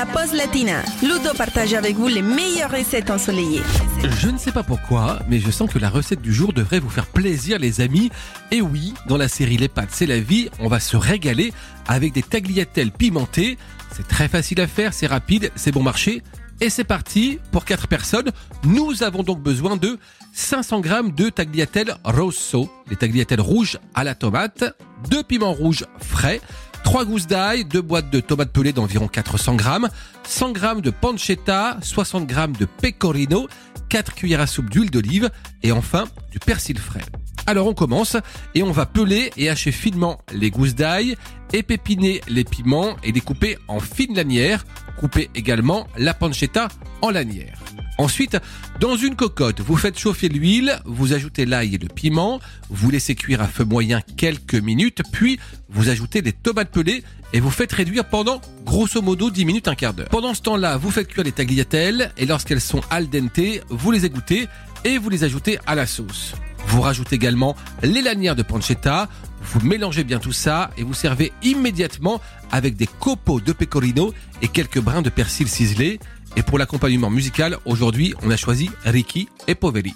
la pause latina. Ludo partage avec vous les meilleures recettes ensoleillées. Je ne sais pas pourquoi, mais je sens que la recette du jour devrait vous faire plaisir les amis. Et oui, dans la série Les pâtes c'est la vie, on va se régaler avec des tagliatelles pimentées. C'est très facile à faire, c'est rapide, c'est bon marché. Et c'est parti, pour 4 personnes, nous avons donc besoin de 500 g de tagliatelle rosso, les tagliatelles rouges à la tomate, 2 piments rouges frais, 3 gousses d'ail, 2 boîtes de tomates pelées d'environ 400 g, 100 g de pancetta, 60 g de pecorino, 4 cuillères à soupe d'huile d'olive et enfin du persil frais. Alors on commence et on va peler et hacher finement les gousses d'ail, épépiner les piments et découper en fines lanières. Couper également la pancetta en lanières. Ensuite, dans une cocotte, vous faites chauffer l'huile, vous ajoutez l'ail et le piment, vous laissez cuire à feu moyen quelques minutes, puis vous ajoutez des tomates pelées et vous faites réduire pendant grosso modo 10 minutes, un quart d'heure. Pendant ce temps-là, vous faites cuire les tagliatelles et lorsqu'elles sont al dente, vous les égouttez et vous les ajoutez à la sauce. Vous rajoutez également les lanières de pancetta, vous mélangez bien tout ça et vous servez immédiatement avec des copeaux de pecorino et quelques brins de persil ciselé. Et pour l'accompagnement musical, aujourd'hui, on a choisi Ricky et Poveri.